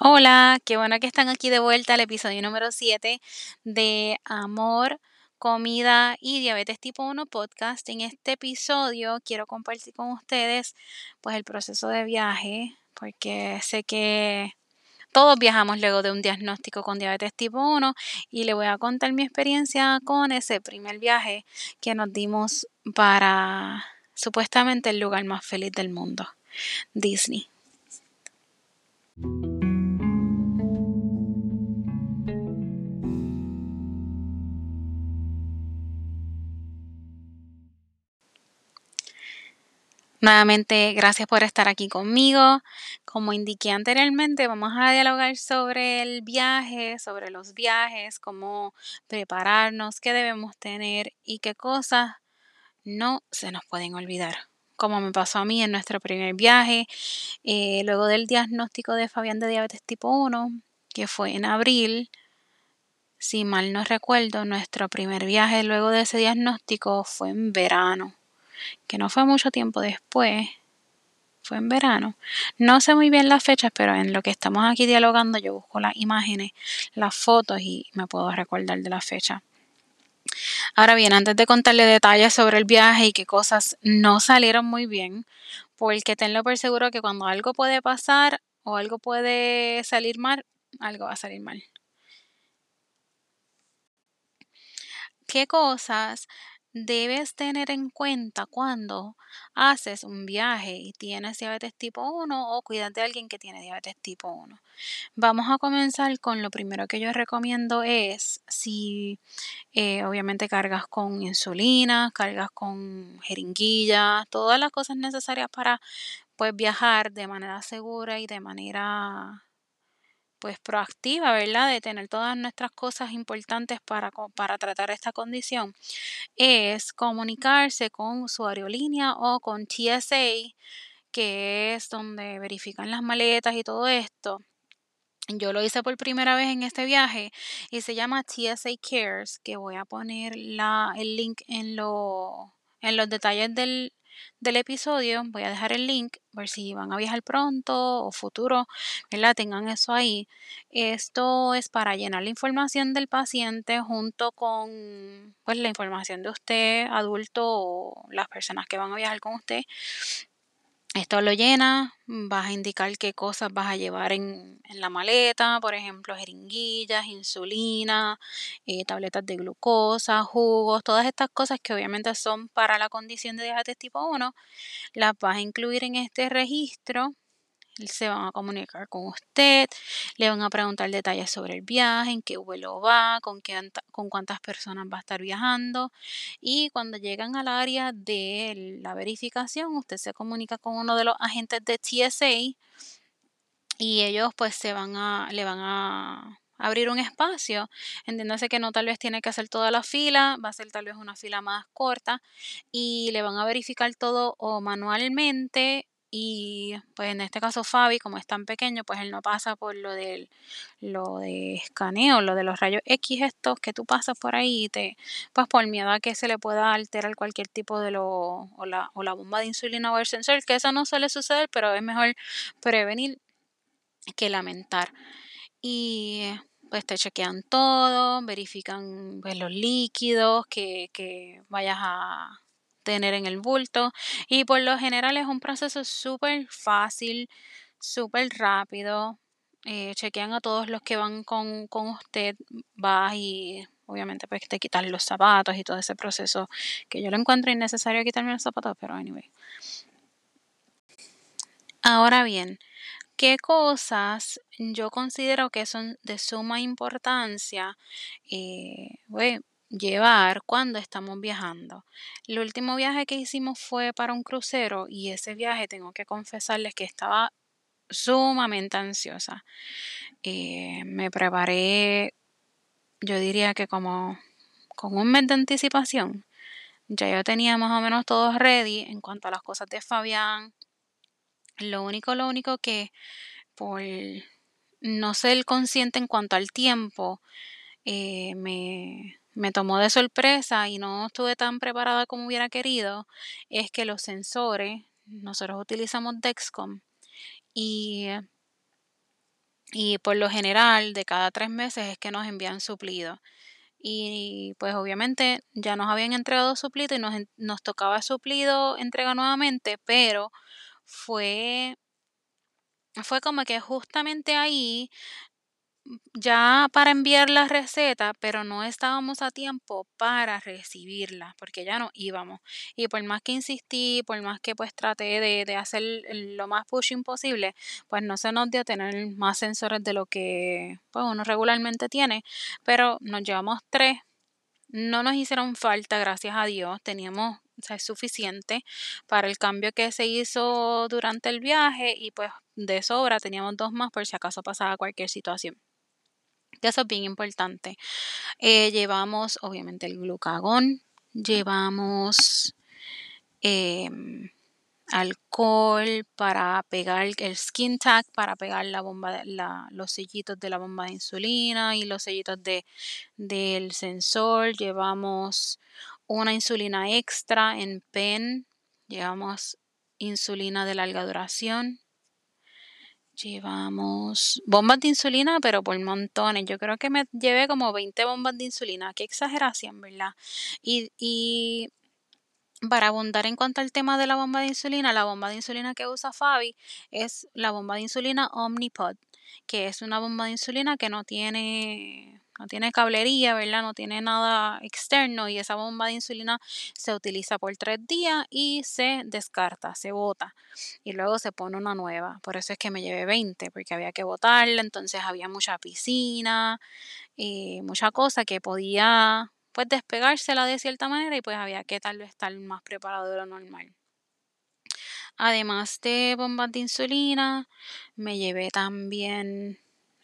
Hola, qué bueno que están aquí de vuelta al episodio número 7 de Amor, Comida y Diabetes Tipo 1 Podcast. En este episodio quiero compartir con ustedes pues el proceso de viaje, porque sé que todos viajamos luego de un diagnóstico con diabetes tipo 1 y le voy a contar mi experiencia con ese primer viaje que nos dimos para supuestamente el lugar más feliz del mundo, Disney. Nuevamente, gracias por estar aquí conmigo. Como indiqué anteriormente, vamos a dialogar sobre el viaje, sobre los viajes, cómo prepararnos, qué debemos tener y qué cosas no se nos pueden olvidar. Como me pasó a mí en nuestro primer viaje, eh, luego del diagnóstico de Fabián de diabetes tipo 1, que fue en abril, si mal no recuerdo, nuestro primer viaje luego de ese diagnóstico fue en verano que no fue mucho tiempo después, fue en verano. No sé muy bien las fechas, pero en lo que estamos aquí dialogando yo busco las imágenes, las fotos y me puedo recordar de la fecha. Ahora bien, antes de contarle detalles sobre el viaje y qué cosas no salieron muy bien, porque tenlo por seguro que cuando algo puede pasar o algo puede salir mal, algo va a salir mal. ¿Qué cosas debes tener en cuenta cuando haces un viaje y tienes diabetes tipo 1 o cuidas de alguien que tiene diabetes tipo 1. Vamos a comenzar con lo primero que yo recomiendo es si eh, obviamente cargas con insulina, cargas con jeringuilla, todas las cosas necesarias para pues viajar de manera segura y de manera pues proactiva, ¿verdad? De tener todas nuestras cosas importantes para, para tratar esta condición, es comunicarse con su aerolínea o con TSA, que es donde verifican las maletas y todo esto. Yo lo hice por primera vez en este viaje y se llama TSA Cares, que voy a poner la, el link en, lo, en los detalles del, del episodio. Voy a dejar el link por si van a viajar pronto o futuro, ¿verdad? Tengan eso ahí. Esto es para llenar la información del paciente junto con pues la información de usted, adulto o las personas que van a viajar con usted esto lo llena, vas a indicar qué cosas vas a llevar en, la maleta, por ejemplo, jeringuillas, insulina, eh, tabletas de glucosa, jugos, todas estas cosas que obviamente son para la condición de diabetes tipo 1, las vas a incluir en este registro se van a comunicar con usted, le van a preguntar detalles sobre el viaje, en qué vuelo va, con, qué, con cuántas personas va a estar viajando. Y cuando llegan al área de la verificación, usted se comunica con uno de los agentes de TSA y ellos pues se van a, le van a abrir un espacio. Entiéndase que no tal vez tiene que hacer toda la fila, va a ser tal vez una fila más corta y le van a verificar todo o manualmente y pues en este caso Fabi, como es tan pequeño, pues él no pasa por lo del lo de escaneo, lo de los rayos X estos que tú pasas por ahí y te, pues por miedo a que se le pueda alterar cualquier tipo de lo, o la, o la bomba de insulina o el sensor, que eso no suele suceder, pero es mejor prevenir que lamentar. Y pues te chequean todo, verifican pues, los líquidos que, que vayas a tener en el bulto y por lo general es un proceso súper fácil, súper rápido. Eh, chequean a todos los que van con, con usted, vas y obviamente pues te quitan los zapatos y todo ese proceso que yo lo encuentro innecesario quitarme los zapatos, pero anyway. Ahora bien, ¿qué cosas yo considero que son de suma importancia? Eh, llevar cuando estamos viajando. El último viaje que hicimos fue para un crucero y ese viaje tengo que confesarles que estaba sumamente ansiosa. Eh, me preparé, yo diría que como con un mes de anticipación. Ya yo tenía más o menos todo ready en cuanto a las cosas de Fabián. Lo único, lo único que por no ser consciente en cuanto al tiempo, eh, me, me tomó de sorpresa y no estuve tan preparada como hubiera querido es que los sensores, nosotros utilizamos Dexcom y Y por lo general, de cada tres meses es que nos envían suplido. Y pues obviamente ya nos habían entregado suplido y nos, nos tocaba suplido entrega nuevamente, pero fue, fue como que justamente ahí ya para enviar la receta, pero no estábamos a tiempo para recibirla, porque ya no íbamos. Y por más que insistí, por más que pues traté de, de hacer lo más pushing posible, pues no se nos dio tener más sensores de lo que pues, uno regularmente tiene, pero nos llevamos tres. No nos hicieron falta, gracias a Dios, teníamos o sea, es suficiente para el cambio que se hizo durante el viaje y pues de sobra teníamos dos más por si acaso pasaba cualquier situación. Eso es bien importante. Eh, llevamos, obviamente, el glucagón, llevamos em, alcohol para pegar el skin tag, para pegar la bomba, los sellitos de la bomba de insulina y los sellitos de, del sensor. Llevamos una insulina extra en pen. Llevamos insulina de larga duración. Llevamos bombas de insulina, pero por montones. Yo creo que me llevé como 20 bombas de insulina. Qué exageración, ¿verdad? Y, y para abundar en cuanto al tema de la bomba de insulina, la bomba de insulina que usa Fabi es la bomba de insulina Omnipod, que es una bomba de insulina que no tiene no tiene cablería, ¿verdad? No tiene nada externo y esa bomba de insulina se utiliza por tres días y se descarta, se bota y luego se pone una nueva. Por eso es que me llevé 20, porque había que botarla, entonces había mucha piscina y mucha cosa que podía pues despegársela de cierta manera y pues había que tal vez estar más preparado de lo normal. Además de bombas de insulina, me llevé también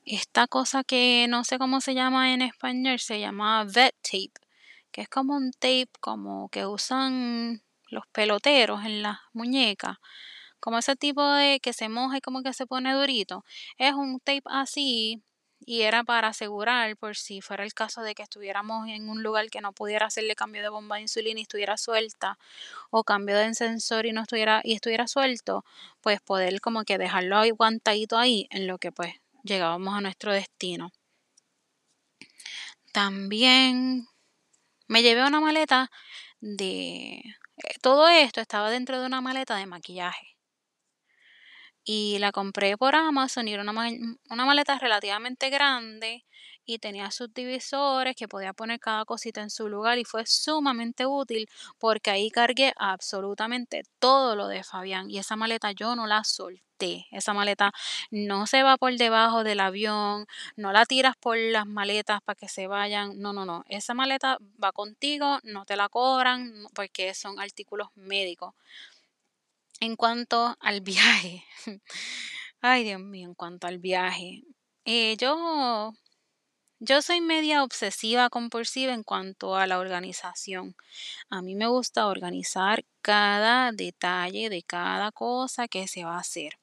esta cosa que no sé cómo se llama en español, se llama vet tape, que es como un tape como que usan los peloteros en las muñecas, como ese tipo de que se moja y como que se pone durito. Es un tape así y era para asegurar por si fuera el caso de que estuviéramos en un lugar que no pudiera hacerle cambio de bomba de insulina y estuviera suelta o cambio de sensor y no estuviera y estuviera suelto, pues poder como que dejarlo aguantadito ahí en lo que pues llegábamos a nuestro destino. También me llevé una maleta de... Eh, todo esto estaba dentro de una maleta de maquillaje. Y la compré por Amazon y era una, una maleta relativamente grande y tenía sus divisores que podía poner cada cosita en su lugar y fue sumamente útil porque ahí cargué absolutamente todo lo de Fabián y esa maleta yo no la solté. Esa maleta no se va por debajo del avión, no la tiras por las maletas para que se vayan. No, no, no. Esa maleta va contigo, no te la cobran porque son artículos médicos. En cuanto al viaje, ay Dios mío, en cuanto al viaje, eh, yo yo soy media obsesiva compulsiva en cuanto a la organización. A mí me gusta organizar cada detalle de cada cosa que se va a hacer.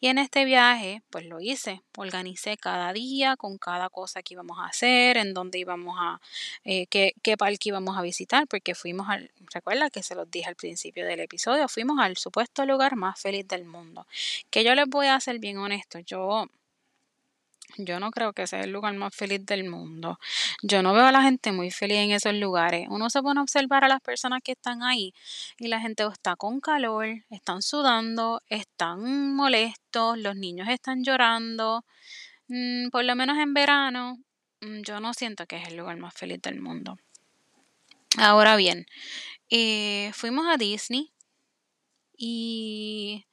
Y en este viaje, pues lo hice. Organicé cada día con cada cosa que íbamos a hacer, en dónde íbamos a, eh, qué, qué parque íbamos a visitar, porque fuimos al, recuerda que se los dije al principio del episodio, fuimos al supuesto lugar más feliz del mundo. Que yo les voy a ser bien honesto, yo yo no creo que sea el lugar más feliz del mundo. Yo no veo a la gente muy feliz en esos lugares. Uno se pone a observar a las personas que están ahí y la gente está con calor, están sudando, están molestos, los niños están llorando. Mm, por lo menos en verano, mm, yo no siento que es el lugar más feliz del mundo. Ahora bien, eh, fuimos a Disney y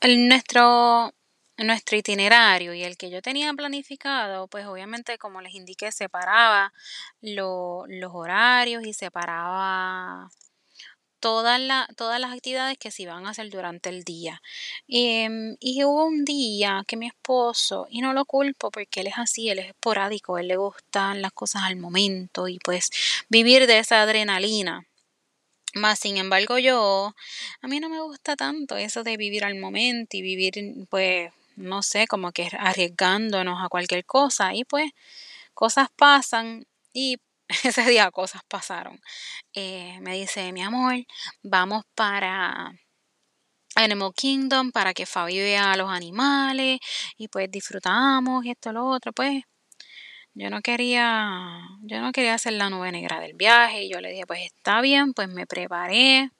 el, nuestro nuestro itinerario y el que yo tenía planificado, pues obviamente como les indiqué, separaba los horarios y separaba todas, todas las actividades que se iban a hacer durante el día. Em, y hubo un día que mi esposo, y no lo culpo porque él es así, él es esporádico, él le gustan las cosas al momento y pues vivir de esa adrenalina. Más sin embargo yo, a mí no me gusta tanto eso de vivir al momento y vivir pues no sé, como que arriesgándonos a cualquier cosa y pues cosas pasan y ese día cosas pasaron. Eh, me dice, mi amor, vamos para Animal Kingdom para que Fabi vea a los animales y pues disfrutamos y esto lo otro, pues yo no quería, yo no quería hacer la nube negra del viaje y yo le dije, pues está bien, pues me preparé.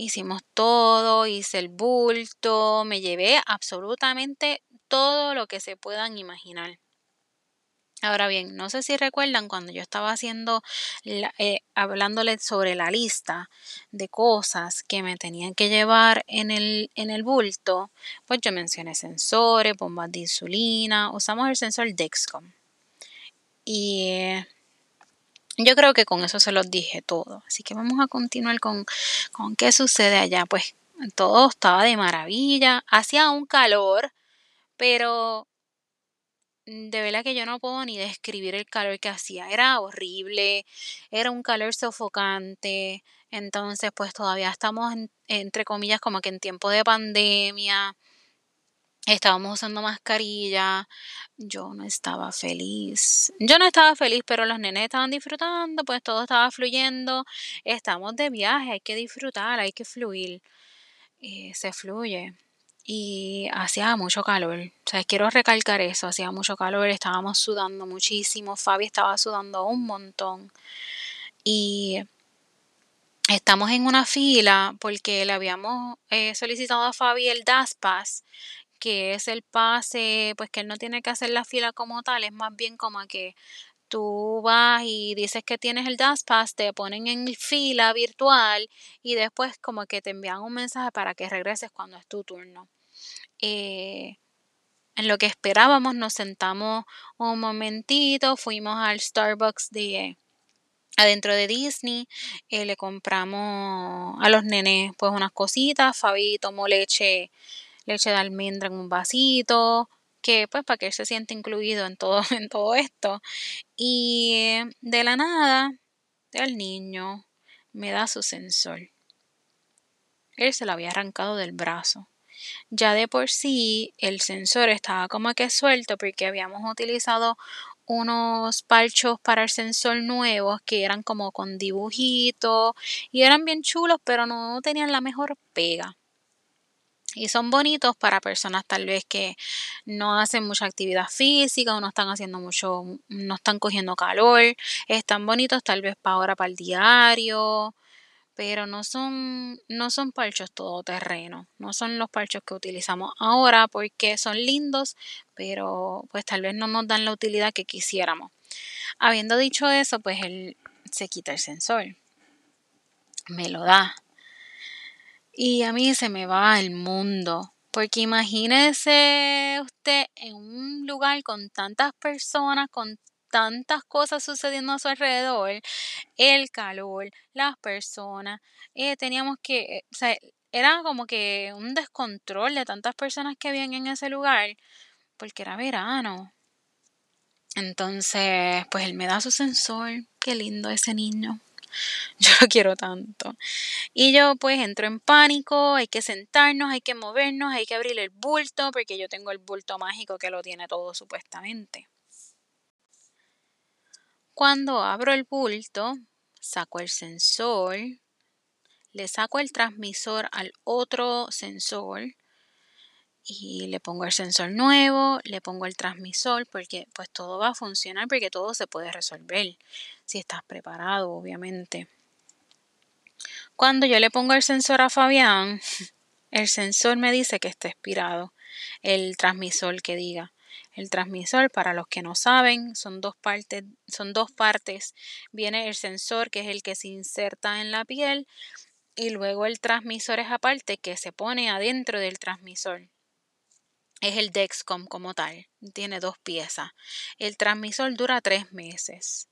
Hicimos todo, hice el bulto, me llevé absolutamente todo lo que se puedan imaginar. Ahora bien, no sé si recuerdan cuando yo estaba haciendo, eh, hablándoles sobre la lista de cosas que me tenían que llevar en el, en el bulto, pues yo mencioné sensores, bombas de insulina, usamos el sensor Dexcom. Y eh, yo creo que con eso se los dije todo. Así que vamos a continuar con, con qué sucede allá. Pues todo estaba de maravilla, hacía un calor, pero de verdad que yo no puedo ni describir el calor que hacía. Era horrible, era un calor sofocante. Entonces, pues todavía estamos, entre comillas, como que en tiempo de pandemia. Estábamos usando mascarilla. Yo no estaba feliz. Yo no estaba feliz, pero los nenes estaban disfrutando, pues todo estaba fluyendo. Estamos de viaje, hay que disfrutar, hay que fluir. Y se fluye y hacía mucho calor. O sea, quiero recalcar eso, hacía mucho calor, estábamos sudando muchísimo, Fabi estaba sudando un montón. Y estamos en una fila porque le habíamos eh, solicitado a Fabi el DAS Pass, que es el pase, pues que él no tiene que hacer la fila como tal, es más bien como que tú vas y dices que tienes el DAS Pass, te ponen en fila virtual y después como que te envían un mensaje para que regreses cuando es tu turno. Eh, en lo que esperábamos, nos sentamos un momentito, fuimos al Starbucks de adentro de Disney, eh, le compramos a los nenes pues unas cositas, Fabi tomó leche, leche de almendra en un vasito, que pues para que él se siente incluido en todo, en todo esto. Y de la nada, el niño me da su sensor. Él se lo había arrancado del brazo. Ya de por sí el sensor estaba como que suelto porque habíamos utilizado unos palchos para el sensor nuevos que eran como con dibujitos y eran bien chulos pero no tenían la mejor pega. Y son bonitos para personas tal vez que no hacen mucha actividad física o no están haciendo mucho, no están cogiendo calor. Están bonitos tal vez para ahora, para el diario, pero no son, no son parchos todoterreno, no son los parchos que utilizamos ahora porque son lindos, pero pues tal vez no nos dan la utilidad que quisiéramos. Habiendo dicho eso, pues él se quita el sensor, me lo da. Y a mí se me va el mundo, porque imagínese usted en un lugar con tantas personas, con tantas cosas sucediendo a su alrededor, el calor, las personas, eh, teníamos que, era como que un descontrol de tantas personas que habían en ese lugar, porque era verano. Entonces, pues él me da su sensor, qué lindo ese niño. Yo lo quiero tanto. Y yo pues entro en pánico, hay que sentarnos, hay que movernos, hay que abrir el bulto, porque yo tengo el bulto mágico que lo tiene todo supuestamente. Cuando abro el bulto, saco el sensor, le saco el transmisor al otro sensor y le pongo el sensor nuevo, le pongo el transmisor porque pues todo va a funcionar porque todo se puede resolver si estás preparado, obviamente. Cuando yo le pongo el sensor a Fabián, el sensor me dice que está expirado, el transmisor que diga. El transmisor, para los que no saben, son dos partes, son dos partes. Viene el sensor, que es el que se inserta en la piel, y luego el transmisor es aparte que se pone adentro del transmisor. Es el Dexcom como tal. Tiene dos piezas. El transmisor dura tres meses.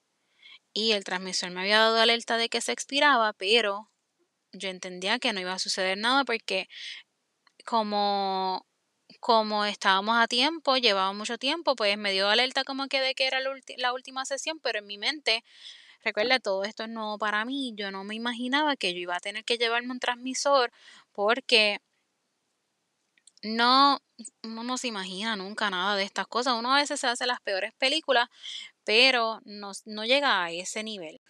Y el transmisor me había dado alerta de que se expiraba, pero yo entendía que no iba a suceder nada porque como como estábamos a tiempo, llevaba mucho tiempo, pues me dio alerta como que de que era la, última sesión, pero en mi mente, recuerda, todo esto es nuevo para mí, yo no me imaginaba que yo iba a tener que llevarme un transmisor porque no, uno no se imagina nunca nada de estas cosas, uno a veces se hace las peores películas, pero no, llega a ese nivel.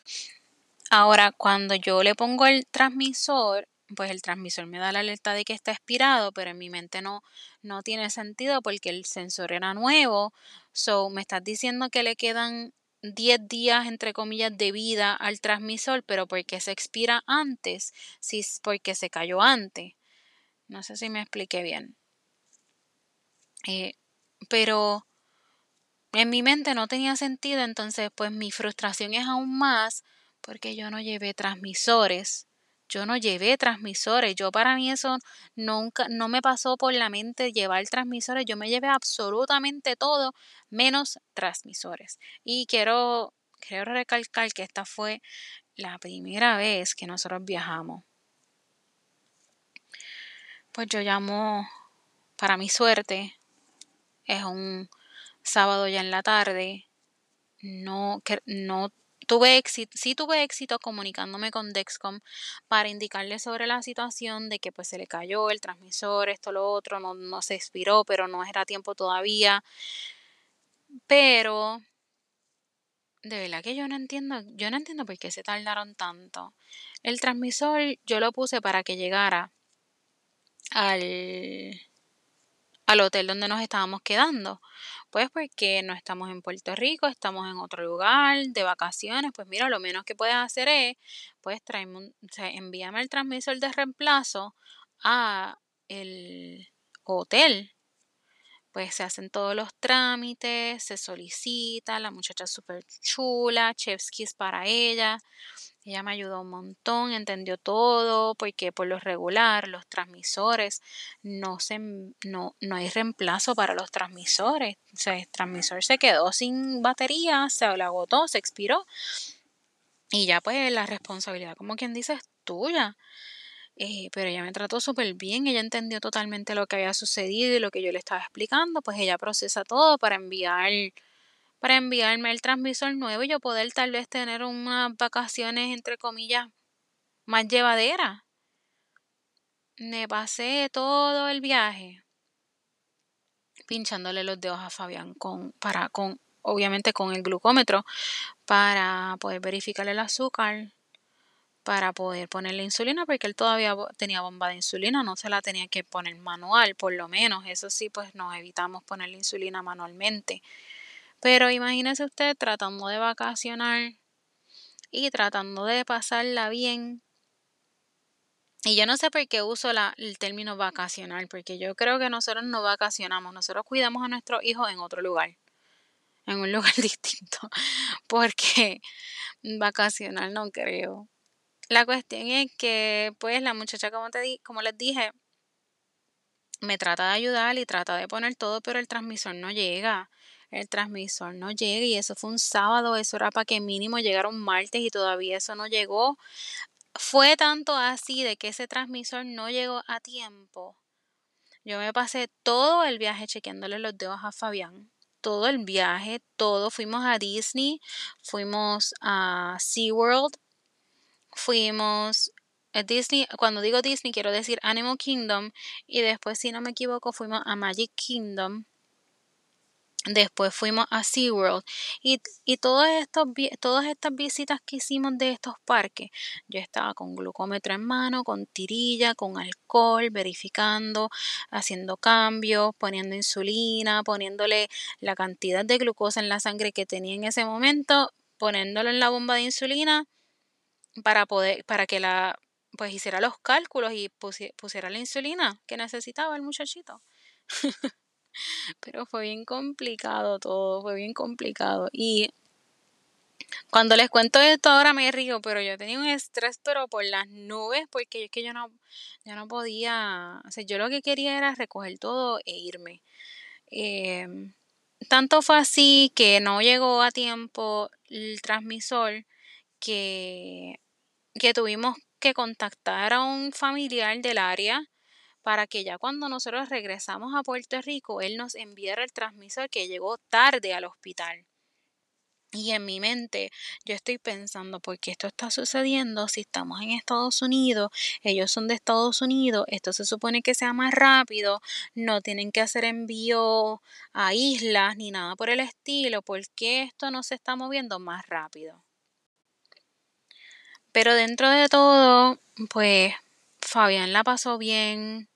Ahora, cuando yo le pongo el transmisor, pues el transmisor me da la alerta de que está expirado, pero en mi mente no, no tiene sentido porque el sensor era nuevo. So, me estás diciendo que le quedan 10 días, entre comillas, de vida al transmisor, pero porque se expira antes, si porque se cayó antes. No sé si me expliqué bien. Eh, pero en mi mente no tenía sentido, entonces pues mi frustración es aún más porque yo no llevé transmisores. Yo no llevé transmisores. Yo para mí eso nunca no me pasó por la mente llevar transmisores. Yo me llevé absolutamente todo menos transmisores. Y quiero quiero recalcar que esta fue la primera vez que nosotros viajamos. Pues yo llamo para mi suerte es un sábado ya en la tarde. No, no tuve éxito, sí tuve éxito comunicándome con Dexcom para indicarle sobre la situación de que pues se le cayó el transmisor, esto, lo otro, no, no se expiró, pero no era tiempo todavía. Pero de verdad que yo no entiendo, yo no entiendo por qué se tardaron tanto. El transmisor yo lo puse para que llegara al al hotel donde nos estábamos quedando. Pues porque no estamos en Puerto Rico, estamos en otro lugar de vacaciones, pues mira, lo menos que puedes hacer es, pues traerme envíame el transmisor de reemplazo a el hotel. Pues se hacen todos los trámites, se solicita, la muchacha súper chula, chefskis para ella. Ella me ayudó un montón, entendió todo, porque por lo regular los transmisores no se no, no hay reemplazo para los transmisores. O sea, el transmisor se quedó sin batería, se agotó, se expiró. Y ya pues la responsabilidad, como quien dice, es tuya. Eh, pero ella me trató súper bien, ella entendió totalmente lo que había sucedido y lo que yo le estaba explicando, pues ella procesa todo para enviar para enviarme el transmisor nuevo y yo poder tal vez tener unas vacaciones entre comillas más llevaderas. Me pasé todo el viaje pinchándole los dedos a Fabián con para con obviamente con el glucómetro para poder verificar el azúcar para poder ponerle insulina porque él todavía tenía bomba de insulina, no se la tenía que poner manual, por lo menos, eso sí, pues nos evitamos ponerle insulina manualmente. Pero imagínese usted tratando de vacacionar y tratando de pasarla bien. Y yo no sé por qué uso la, el término vacacional, porque yo creo que nosotros no vacacionamos, nosotros cuidamos a nuestros hijos en otro lugar, en un lugar distinto, porque vacacional no creo. La cuestión es que, pues, la muchacha, como, te di, como les dije, me trata de ayudar y trata de poner todo, pero el transmisor no llega el transmisor no llega y eso fue un sábado, eso era para que mínimo llegara un martes y todavía eso no llegó. Fue tanto así de que ese transmisor no llegó a tiempo. Yo me pasé todo el viaje chequeándole los dedos a Fabián. Todo el viaje, todo. Fuimos a Disney, fuimos a SeaWorld, fuimos a Disney. Cuando digo Disney, quiero decir Animal Kingdom. Y después, si no me equivoco, fuimos a Magic Kingdom. Después fuimos a SeaWorld y, y estos, todas estas visitas que hicimos de estos parques, yo estaba con glucómetro en mano, con tirilla, con alcohol, verificando, haciendo cambios, poniendo insulina, poniéndole la cantidad de glucosa en la sangre que tenía en ese momento, poniéndolo en la bomba de insulina para poder, para que la pues hiciera los cálculos y pusiera la insulina que necesitaba el muchachito. Pero fue bien complicado todo, fue bien complicado. Y cuando les cuento esto ahora me río, pero yo tenía un estrés pero por las nubes porque es que yo no, yo no podía, o sea, yo lo que quería era recoger todo e irme. Em, tanto fue así que no llegó a tiempo el transmisor que, que tuvimos que contactar a un familiar del área para que ya cuando nosotros regresamos a Puerto Rico, él nos enviara el transmisor que llegó tarde al hospital. Y en mi mente yo estoy pensando, ¿por qué esto está sucediendo? Si estamos en Estados Unidos, ellos son de Estados Unidos, esto se supone que sea más rápido, no tienen que hacer envío a islas ni nada por el estilo, ¿por qué esto no se está moviendo más rápido? Pero dentro de todo, pues Fabián la pasó bien.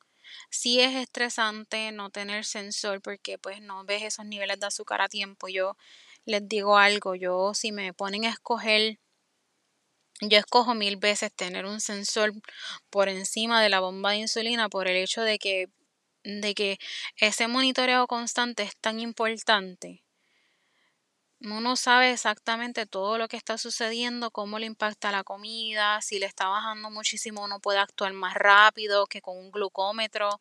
Sí es estresante no tener sensor porque pues no ves esos niveles de azúcar a tiempo. Yo les digo algo, yo si me ponen a escoger, yo escojo mil veces tener un sensor por encima de la bomba de insulina por el hecho de que, de que ese monitoreo constante es tan importante uno sabe exactamente todo lo que está sucediendo, cómo le impacta la comida, si le está bajando muchísimo uno puede actuar más rápido que con un glucómetro.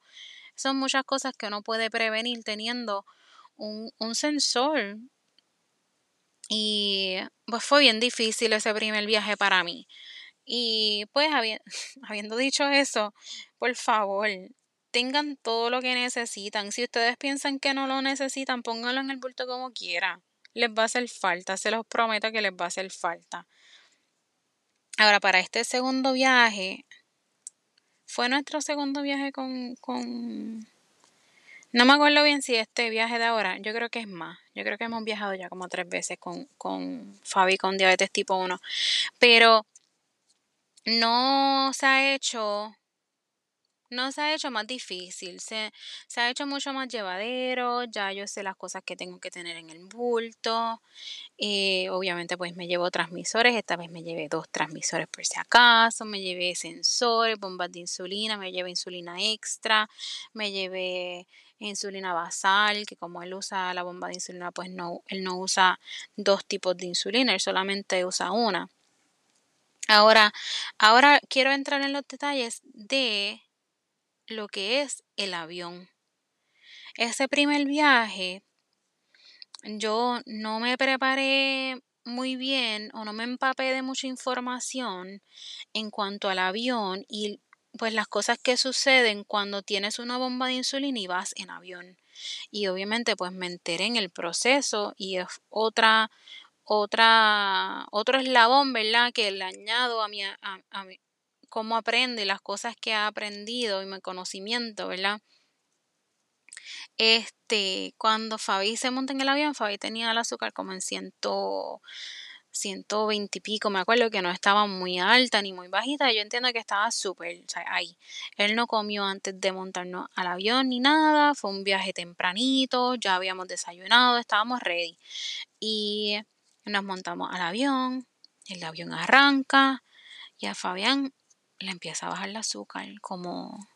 Son muchas cosas que uno puede prevenir teniendo un, un sensor. Y pues fue bien difícil ese primer viaje para mí. Y pues habiendo dicho eso, por favor, tengan todo lo que necesitan. Si ustedes piensan que no lo necesitan, pónganlo en el bulto como quiera les va a hacer falta, se los prometo que les va a hacer falta. Ahora, para este segundo viaje, fue nuestro segundo viaje con, con... No me acuerdo bien si este viaje de ahora, yo creo que es más. Yo creo que hemos viajado ya como tres veces con, con Fabi con diabetes tipo 1. Pero no se ha hecho no se ha hecho más difícil, se, se, ha hecho mucho más llevadero, ya yo sé las cosas que tengo que tener en el bulto, eh, obviamente pues me llevo transmisores, esta vez me llevé dos transmisores por si acaso, me llevé sensores, bombas de insulina, me llevé insulina extra, me llevé insulina basal, que como él usa la bomba de insulina, pues no, él no usa dos tipos de insulina, él solamente usa una. Ahora, ahora quiero entrar en los detalles de lo que es el avión. Ese primer viaje yo no me preparé muy bien o no me empapé de mucha información en cuanto al avión y pues las cosas que suceden cuando tienes una bomba de insulina y vas en avión. Y obviamente pues me enteré en el proceso y es otra otra otro eslabón, ¿verdad? Que le añado a mi, a, cómo aprende, las cosas que ha aprendido y mi conocimiento, ¿verdad? Este, cuando Fabi se monta en el avión, Fabi tenía el azúcar como en ciento, 120 y pico, me acuerdo que no estaba muy alta ni muy bajita, yo entiendo que estaba súper, o sea, ahí. Él no comió antes de montarnos al avión ni nada, fue un viaje tempranito, ya habíamos desayunado, estábamos ready. Y nos montamos al avión, el avión arranca y a Fabián le empieza a bajar el azúcar. Como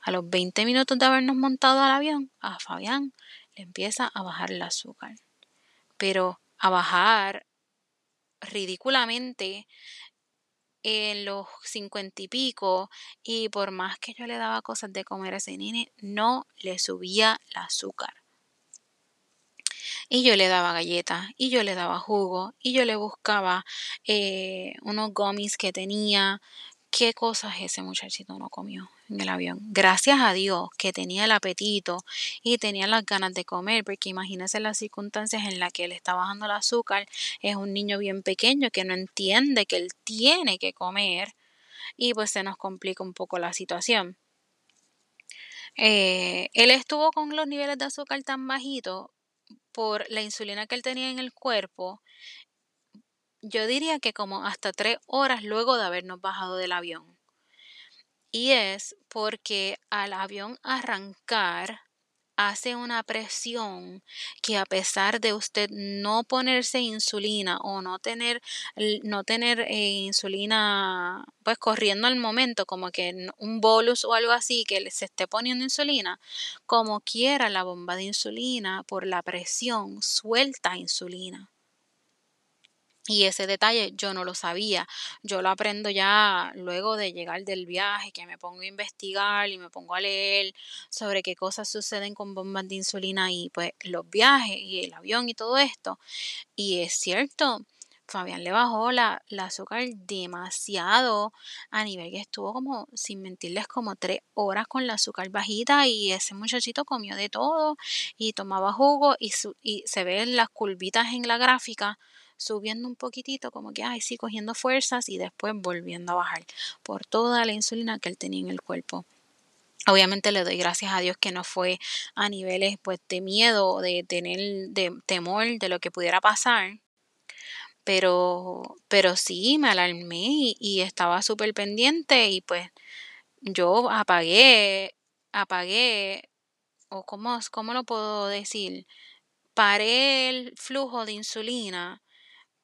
a los 20 minutos de habernos montado al avión, a Fabián le empieza a bajar el azúcar. Pero a bajar ridículamente en los cincuenta y pico y por más que yo le daba cosas de comer a ese nene, no le subía el azúcar. Y yo le daba galletas, y yo le daba jugo, y yo le buscaba eh, unos gummies que tenía, qué cosas ese muchachito no comió en el avión. Gracias a Dios que tenía el apetito y tenía las ganas de comer, porque imagínense las circunstancias en las que él está bajando el azúcar. Es un niño bien pequeño que no entiende que él tiene que comer y pues se nos complica un poco la situación. Eh, él estuvo con los niveles de azúcar tan bajitos por la insulina que él tenía en el cuerpo yo diría que como hasta tres horas luego de habernos bajado del avión. Y es porque al avión arrancar hace una presión que a pesar de usted no ponerse insulina o no tener no tener eh, insulina pues corriendo al momento como que un bolus o algo así que se esté poniendo insulina como quiera la bomba de insulina por la presión suelta insulina y ese detalle yo no lo sabía. Yo lo aprendo ya luego de llegar del viaje, que me pongo a investigar y me pongo a leer sobre qué cosas suceden con bombas de insulina y pues los viajes y el avión y todo esto. Y es cierto, Fabián le bajó la, azúcar demasiado a nivel que estuvo como, sin mentirles, como tres horas con la azúcar bajita y ese muchachito comió de todo y tomaba jugo y, y se ven las curvitas en la gráfica subiendo un poquitito, como que, ay, sí, cogiendo fuerzas y después volviendo a bajar por toda la insulina que él tenía en el cuerpo. Obviamente le doy gracias a Dios que no fue a niveles pues de miedo, de tener de temor de lo que pudiera pasar. Pero, pero sí, me alarmé y, estaba súper pendiente y pues yo apagué, apagué, o cómo, cómo lo puedo decir, paré el flujo de insulina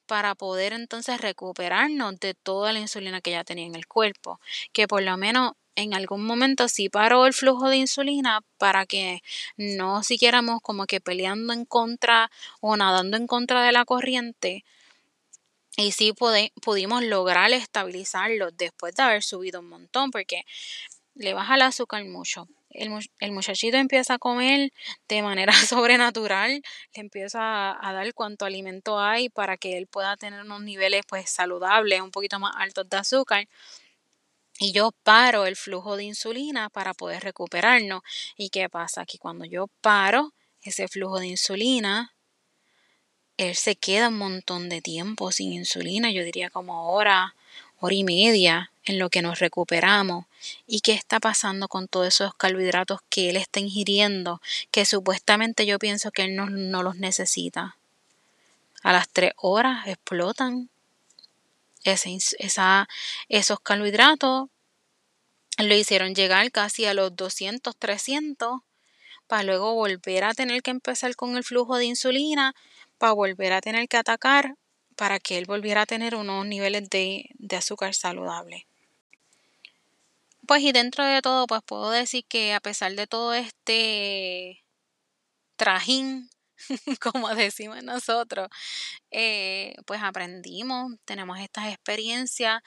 para poder entonces recuperarnos de toda la insulina que ya tenía en el cuerpo, que por lo menos en algún momento sí paró el flujo de insulina para que no siguiéramos como que peleando en contra o nadando en contra de la corriente. Y sí pudimos lograr estabilizarlo después de haber subido un montón, porque le baja el azúcar mucho. El, muchachito empieza a comer de manera sobrenatural, le empieza a, dar cuánto alimento hay para que él pueda tener unos niveles pues saludables, un poquito más altos de azúcar y yo paro el flujo de insulina para poder recuperarnos. ¿Y qué pasa? Que cuando yo paro ese flujo de insulina, él se queda un montón de tiempo sin insulina, yo diría como hora, hora y media en lo que nos recuperamos. ¿Y qué está pasando con todos esos carbohidratos que él está ingiriendo, que supuestamente yo pienso que él no, no los necesita? A las tres horas explotan esa, esos carbohidratos lo hicieron llegar casi a los 200, 300, para luego volver a tener que empezar con el flujo de insulina, para volver a tener que atacar, para que él volviera a tener unos niveles de, de azúcar saludable. Pues y dentro de todo, pues puedo decir que a pesar de todo este trajín como decimos nosotros, eh, pues aprendimos, tenemos estas experiencias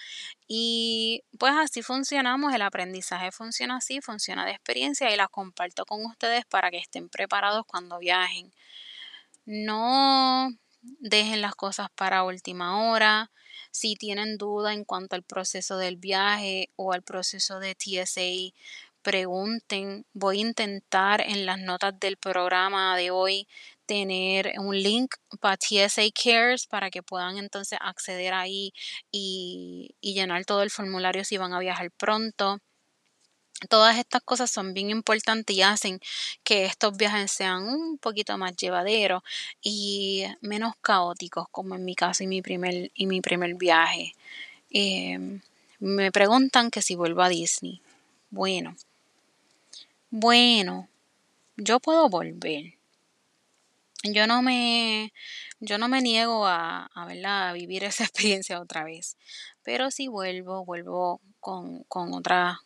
y pues así funcionamos, el aprendizaje funciona así, funciona de experiencia y las comparto con ustedes para que estén preparados cuando viajen. No dejen las cosas para última hora. Si tienen duda en cuanto al proceso del viaje o al proceso de TSA, pregunten. Voy a intentar en las notas del programa de hoy tener un link para TSA Cares para que puedan entonces acceder ahí y, llenar todo el formulario si van a viajar pronto. Todas estas cosas son bien importantes y hacen que estos viajes sean un poquito más llevaderos y menos caóticos, como en mi caso y mi primer, y mi primer viaje. Em, me preguntan que si vuelvo a Disney. Bueno, bueno, yo puedo volver yo no me, yo no me niego a, a, vivir esa experiencia otra vez. Pero si vuelvo, vuelvo con, con otra,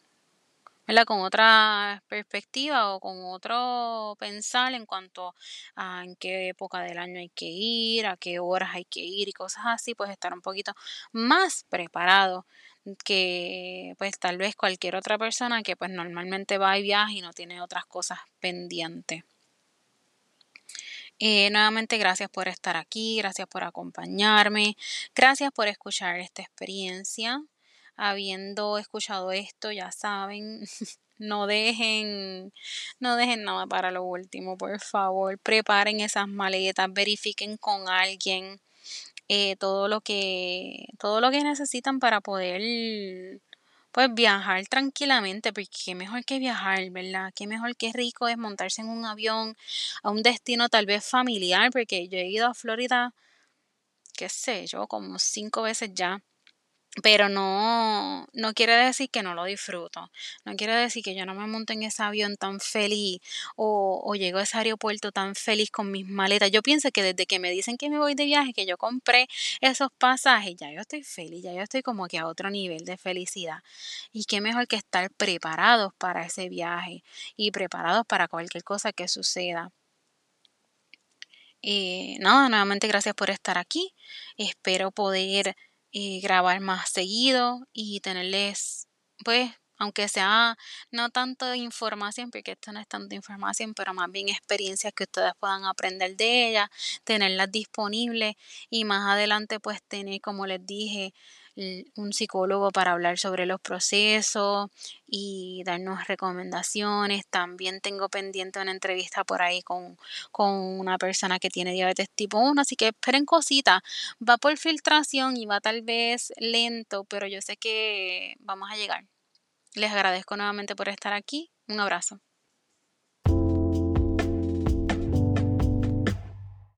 Con otra perspectiva o con otro pensar en cuanto a en qué época del año hay que ir, a qué horas hay que ir y cosas así, pues estar un poquito más preparado que pues tal vez cualquier otra persona que pues normalmente va y viaja y no tiene otras cosas pendientes. Eh, nuevamente, gracias por estar aquí, gracias por acompañarme, gracias por escuchar esta experiencia. Habiendo escuchado esto, ya saben, no dejen, no dejen nada para lo último, por favor. Preparen esas maletas, verifiquen con alguien eh, todo lo que, todo lo que necesitan para poder pues viajar tranquilamente, porque qué mejor que viajar, ¿verdad? Qué mejor que rico es montarse en un avión a un destino tal vez familiar, porque yo he ido a Florida, qué sé yo, como cinco veces ya pero no, no quiere decir que no lo disfruto, no quiere decir que yo no me monte en ese avión tan feliz o, o llego a ese aeropuerto tan feliz con mis maletas. Yo pienso que desde que me dicen que me voy de viaje, que yo compré esos pasajes, ya yo estoy feliz, ya yo estoy como que a otro nivel de felicidad. Y qué mejor que estar preparados para ese viaje y preparados para cualquier cosa que suceda. Eh, nada, nuevamente gracias por estar aquí. Espero poder y grabar más seguido y tenerles, pues, aunque sea no tanto información, porque esto no es tanta información, pero más bien experiencias que ustedes puedan aprender de ella, tenerlas disponibles y más adelante pues tener, como les dije, un psicólogo para hablar sobre los procesos y darnos recomendaciones. También tengo pendiente una entrevista por ahí con, con una persona que tiene diabetes tipo 1, así que esperen cositas. Va por filtración y va tal vez lento, pero yo sé que vamos a llegar. Les agradezco nuevamente por estar aquí. Un abrazo.